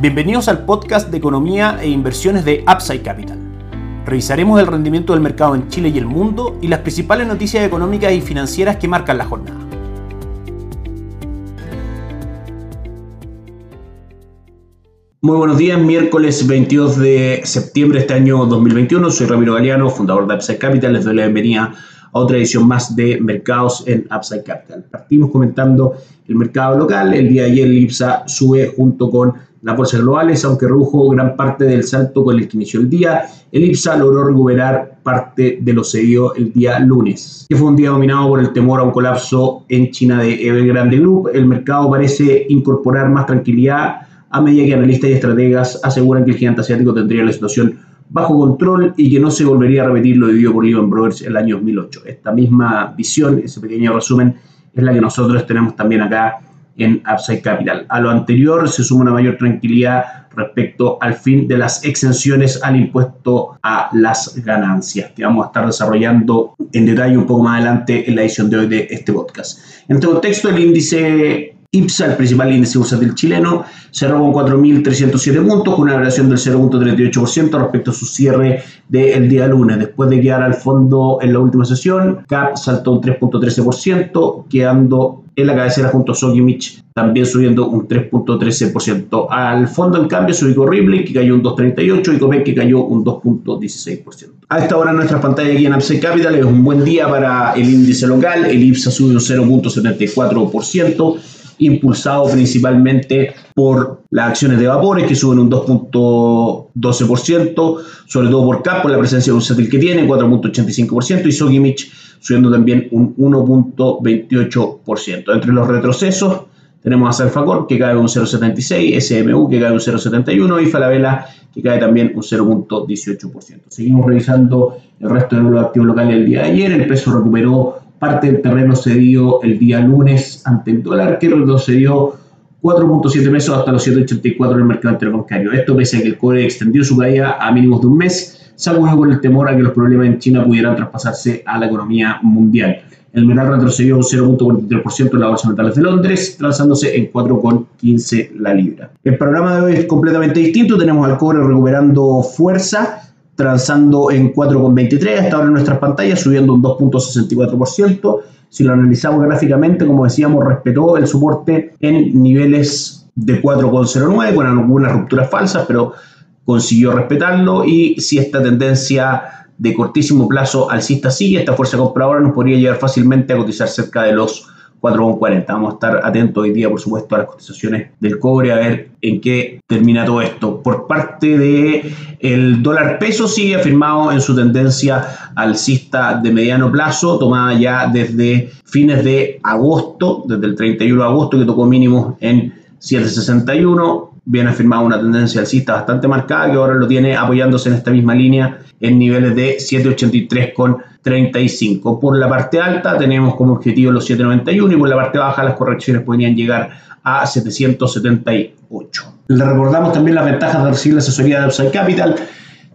Bienvenidos al podcast de economía e inversiones de Upside Capital. Revisaremos el rendimiento del mercado en Chile y el mundo y las principales noticias económicas y financieras que marcan la jornada. Muy buenos días, miércoles 22 de septiembre de este año 2021. Soy Ramiro Galeano, fundador de Upside Capital. Les doy la bienvenida a otra edición más de Mercados en Upside Capital. Partimos comentando el mercado local. El día de ayer el IPSA sube junto con las bolsas globales, aunque redujo gran parte del salto con el que inició el día. El IPSA logró recuperar parte de lo cedido el día lunes, que fue un día dominado por el temor a un colapso en China de Evergrande Group. El mercado parece incorporar más tranquilidad a medida que analistas y estrategas aseguran que el gigante asiático tendría la situación bajo control y que no se volvería a repetir lo vivido por Lehman Brothers el año 2008. Esta misma visión, ese pequeño resumen, es la que nosotros tenemos también acá en Upside Capital. A lo anterior se suma una mayor tranquilidad respecto al fin de las exenciones al impuesto a las ganancias, que vamos a estar desarrollando en detalle un poco más adelante en la edición de hoy de este podcast. En este contexto, el índice IPSA, el principal índice bursátil chileno, cerró con 4.307 puntos, con una variación del 0.38% respecto a su cierre del día lunes. Después de quedar al fondo en la última sesión, CAP saltó un 3.13%, quedando en la cabecera junto a Sokimich, también subiendo un 3.13%. Al fondo, en cambio, se ubicó Ripley, que cayó un 2.38%, y Copec, que cayó un 2.16%. A esta hora nuestra pantalla aquí en Upside Capital es un buen día para el índice local. El IPSA subió un 0.74% impulsado principalmente por las acciones de vapores que suben un 2.12%, sobre todo por CAP, por la presencia de un que tiene, 4.85%, y Sogimich subiendo también un 1.28%. Entre los retrocesos tenemos a Salfacor que cae un 0.76, SMU que cae un 0.71 y Falabella que cae también un 0.18%. Seguimos revisando el resto de los activos locales el día de ayer. El peso recuperó parte del terreno cedido el día lunes ante el dólar, que retrocedió 4.7 pesos hasta los 7.84 en el mercado interbancario. Esto pese a que el cobre extendió su caída a mínimos de un mes, salvo por el temor a que los problemas en China pudieran traspasarse a la economía mundial. El metal retrocedió un 0.43% en la bolsa de metales de Londres, transándose en 4.15 la libra. El programa de hoy es completamente distinto. Tenemos al cobre recuperando fuerza transando en 4,23 hasta ahora en nuestras pantallas, subiendo un 2.64%. Si lo analizamos gráficamente, como decíamos, respetó el soporte en niveles de 4,09 con algunas rupturas falsas, pero consiguió respetarlo y si esta tendencia de cortísimo plazo alcista sigue, esta fuerza compradora nos podría llevar fácilmente a cotizar cerca de los 4,40. Vamos a estar atentos hoy día, por supuesto, a las cotizaciones del cobre, a ver en qué termina todo esto. Por parte del el dólar peso, sigue afirmado en su tendencia alcista de mediano plazo, tomada ya desde fines de agosto, desde el 31 de agosto, que tocó mínimos en 761 viene afirmado una tendencia alcista bastante marcada que ahora lo tiene apoyándose en esta misma línea en niveles de 783 con 35. Por la parte alta tenemos como objetivo los 791 y por la parte baja las correcciones podrían llegar a 778. Le recordamos también las ventajas de recibir la asesoría de Upside Capital,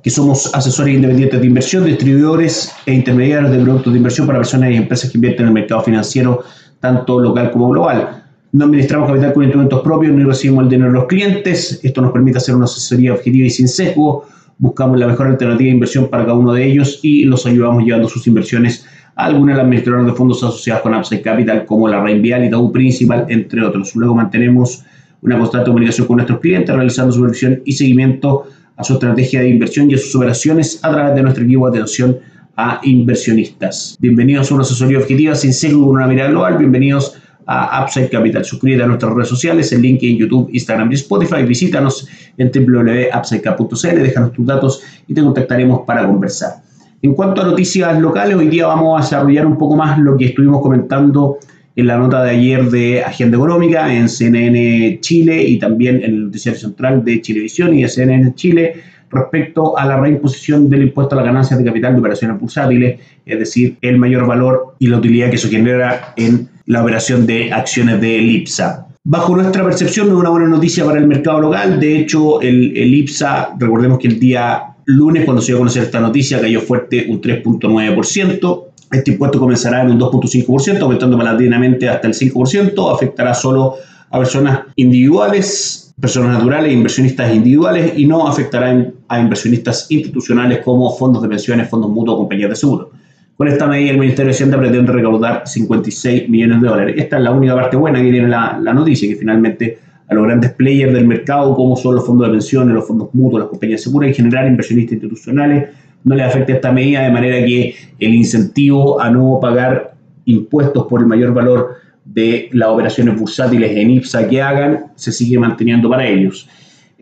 que somos asesores independientes de inversión, distribuidores e intermediarios de productos de inversión para personas y empresas que invierten en el mercado financiero, tanto local como global. No administramos capital con instrumentos propios ni recibimos el dinero de los clientes. Esto nos permite hacer una asesoría objetiva y sin sesgo buscamos la mejor alternativa de inversión para cada uno de ellos y los ayudamos llevando sus inversiones a alguna de administradoras de fondos asociados con Upside Capital, como la Reinvial y Tau Principal, entre otros. Luego mantenemos una constante comunicación con nuestros clientes, realizando supervisión y seguimiento a su estrategia de inversión y a sus operaciones a través de nuestro equipo de atención a inversionistas. Bienvenidos a una asesoría objetiva sin sesgo con una mirada global. Bienvenidos a Upside Capital. Suscríbete a nuestras redes sociales, el link en YouTube, Instagram y Spotify. Visítanos en www.upsidecap.cl, déjanos tus datos y te contactaremos para conversar. En cuanto a noticias locales, hoy día vamos a desarrollar un poco más lo que estuvimos comentando en la nota de ayer de Agenda Económica en CNN Chile y también en el noticiario central de Chilevisión y de CNN Chile respecto a la reimposición del impuesto a las ganancias de capital de operaciones bursátiles, es decir, el mayor valor y la utilidad que eso genera en la operación de acciones de IPSA. Bajo nuestra percepción, no es una buena noticia para el mercado local. De hecho, el, el IPSA, recordemos que el día lunes, cuando se dio a conocer esta noticia, cayó fuerte un 3.9%. Este impuesto comenzará en un 2.5%, aumentando paulatinamente hasta el 5%. Afectará solo a personas individuales personas naturales inversionistas individuales y no afectará a inversionistas institucionales como fondos de pensiones, fondos mutuos, compañías de seguro. Con esta medida, el Ministerio de Hacienda pretende recaudar 56 millones de dólares. Esta es la única parte buena que tiene la, la noticia, que finalmente a los grandes players del mercado, como son los fondos de pensiones, los fondos mutuos, las compañías de seguro, en general inversionistas institucionales, no les afecta esta medida de manera que el incentivo a no pagar impuestos por el mayor valor de las operaciones bursátiles en IPSA que hagan se sigue manteniendo para ellos.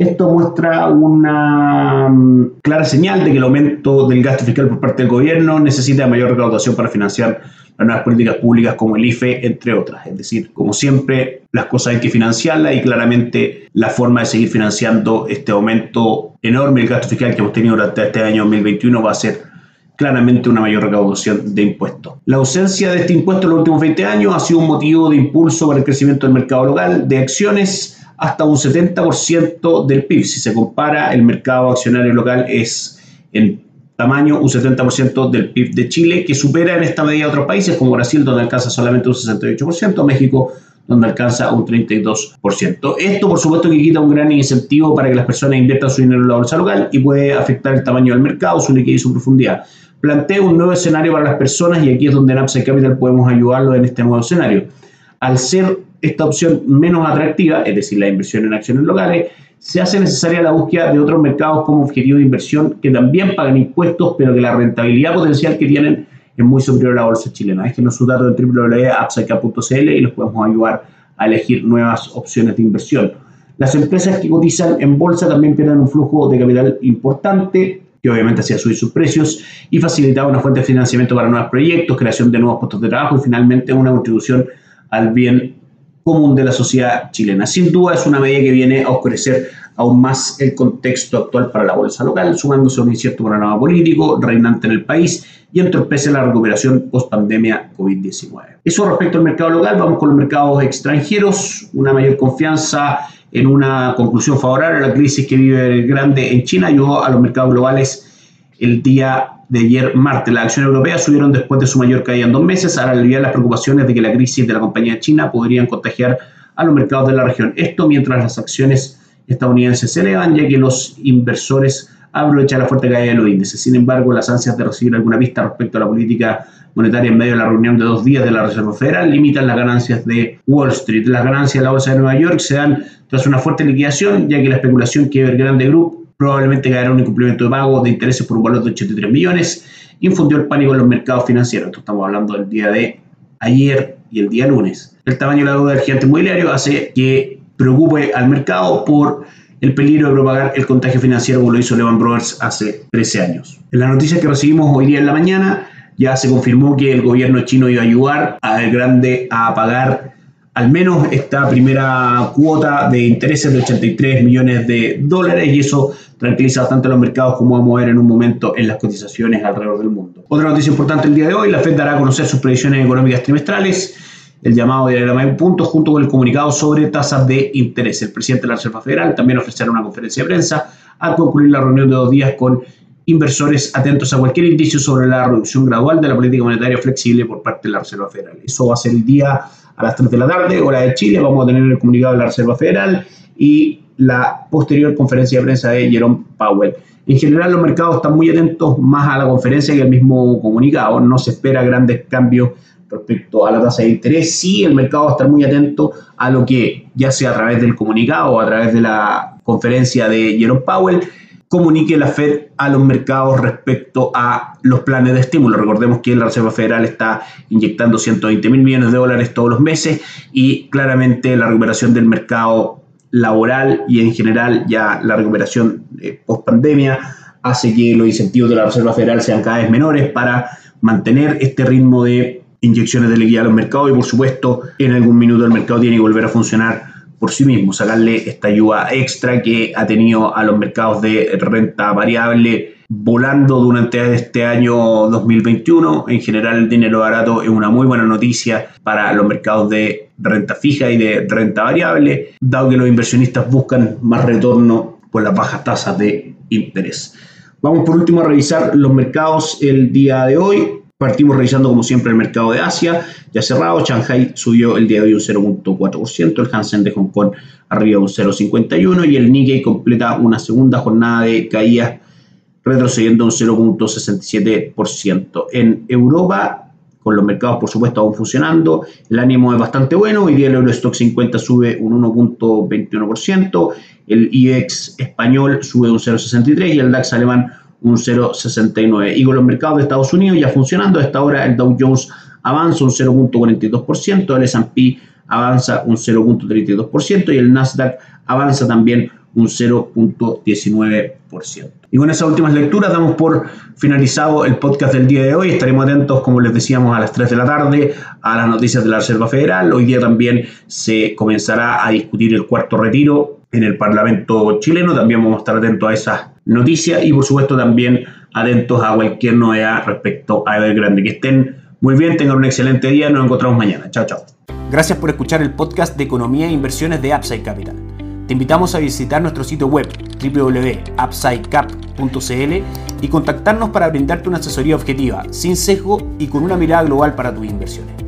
Esto muestra una mm, clara señal de que el aumento del gasto fiscal por parte del gobierno necesita mayor recaudación para financiar las nuevas políticas públicas como el IFE, entre otras. Es decir, como siempre, las cosas hay que financiarlas y claramente la forma de seguir financiando este aumento enorme del gasto fiscal que hemos tenido durante este año 2021 va a ser claramente una mayor recaudación de impuestos. La ausencia de este impuesto en los últimos 20 años ha sido un motivo de impulso para el crecimiento del mercado local de acciones hasta un 70% del PIB. Si se compara, el mercado accionario local es en tamaño un 70% del PIB de Chile, que supera en esta medida a otros países como Brasil, donde alcanza solamente un 68%, México, donde alcanza un 32%. Esto, por supuesto, que quita un gran incentivo para que las personas inviertan su dinero en la bolsa local y puede afectar el tamaño del mercado, su liquidez y su profundidad. Plantea un nuevo escenario para las personas y aquí es donde en Upside Capital podemos ayudarlo en este nuevo escenario. Al ser esta opción menos atractiva, es decir, la inversión en acciones locales, se hace necesaria la búsqueda de otros mercados como objetivo de inversión que también pagan impuestos, pero que la rentabilidad potencial que tienen es muy superior a la bolsa chilena. Déjenos su dato en www.upside.cl y los podemos ayudar a elegir nuevas opciones de inversión. Las empresas que cotizan en bolsa también pierden un flujo de capital importante, que obviamente hacía subir sus precios y facilitaba una fuente de financiamiento para nuevos proyectos, creación de nuevos puestos de trabajo y finalmente una contribución al bien común de la sociedad chilena. Sin duda es una medida que viene a oscurecer aún más el contexto actual para la bolsa local, sumándose a un incierto panorama político reinante en el país y entorpece la recuperación post pandemia COVID-19. Eso respecto al mercado local, vamos con los mercados extranjeros, una mayor confianza en una conclusión favorable a la crisis que vive el grande en China ayudó a los mercados globales el día de ayer martes. Las acciones europeas subieron después de su mayor caída en dos meses, al aliviar las preocupaciones de que la crisis de la compañía china podrían contagiar a los mercados de la región. Esto mientras las acciones estadounidenses se elevan, ya que los inversores aprovechan la fuerte caída de los índices. Sin embargo, las ansias de recibir alguna pista respecto a la política monetaria en medio de la reunión de dos días de la Reserva Federal limitan las ganancias de Wall Street. Las ganancias de la Bolsa de Nueva York se dan tras una fuerte liquidación, ya que la especulación que Evergrande Group probablemente caerá un incumplimiento de pago de intereses por un valor de 83 millones, infundió el pánico en los mercados financieros. Esto estamos hablando del día de ayer y el día lunes. El tamaño de la deuda del gigante inmobiliario hace que preocupe al mercado por el peligro de propagar el contagio financiero como lo hizo Lehman Brothers hace 13 años. En la noticia que recibimos hoy día en la mañana, ya se confirmó que el gobierno chino iba a ayudar a Grande a pagar al menos esta primera cuota de intereses de 83 millones de dólares y eso tranquiliza bastante a los mercados como vamos a ver en un momento en las cotizaciones alrededor del mundo. Otra noticia importante el día de hoy, la Fed dará a conocer sus previsiones económicas trimestrales, el llamado de la un punto junto con el comunicado sobre tasas de interés. El presidente de la Reserva Federal también ofrecerá una conferencia de prensa al concluir la reunión de dos días con inversores atentos a cualquier indicio sobre la reducción gradual de la política monetaria flexible por parte de la Reserva Federal. Eso va a ser el día a las 3 de la tarde, hora de Chile. Vamos a tener el comunicado de la Reserva Federal y la posterior conferencia de prensa de Jerome Powell. En general, los mercados están muy atentos más a la conferencia que al mismo comunicado. No se espera grandes cambios respecto a la tasa de interés. Sí, el mercado va a estar muy atento a lo que, ya sea a través del comunicado o a través de la conferencia de Jerome Powell, comunique la Fed a los mercados respecto a los planes de estímulo. Recordemos que la Reserva Federal está inyectando 120 mil millones de dólares todos los meses y claramente la recuperación del mercado laboral y en general ya la recuperación eh, post pandemia hace que los incentivos de la Reserva Federal sean cada vez menores para mantener este ritmo de inyecciones de liquidez a los mercados y por supuesto en algún minuto el mercado tiene que volver a funcionar por sí mismo, sacarle esta ayuda extra que ha tenido a los mercados de renta variable volando durante este año 2021. En general, el dinero barato es una muy buena noticia para los mercados de renta fija y de renta variable, dado que los inversionistas buscan más retorno por las bajas tasas de interés. Vamos por último a revisar los mercados el día de hoy. Partimos revisando como siempre el mercado de Asia, ya cerrado, Shanghai subió el día de hoy un 0.4%, el Hansen de Hong Kong arriba un 0.51% y el Nikkei completa una segunda jornada de caídas retrocediendo un 0.67%. En Europa, con los mercados por supuesto aún funcionando, el ánimo es bastante bueno, hoy día el Eurostock 50 sube un 1.21%, el IEX español sube un 0.63% y el DAX alemán un 0,69. Y con los mercados de Estados Unidos ya funcionando, a esta hora el Dow Jones avanza un 0.42%, el S&P avanza un 0.32% y el Nasdaq avanza también un 0.19%. Y con esas últimas lecturas damos por finalizado el podcast del día de hoy. Estaremos atentos, como les decíamos, a las 3 de la tarde a las noticias de la Reserva Federal. Hoy día también se comenzará a discutir el cuarto retiro en el Parlamento chileno. También vamos a estar atentos a esas noticias y por supuesto también atentos a cualquier novedad respecto a Evergrande. Que estén muy bien, tengan un excelente día. Nos encontramos mañana. Chao, chao. Gracias por escuchar el podcast de Economía e Inversiones de Upside Capital. Te invitamos a visitar nuestro sitio web www.upsidecap.cl y contactarnos para brindarte una asesoría objetiva, sin sesgo y con una mirada global para tus inversiones.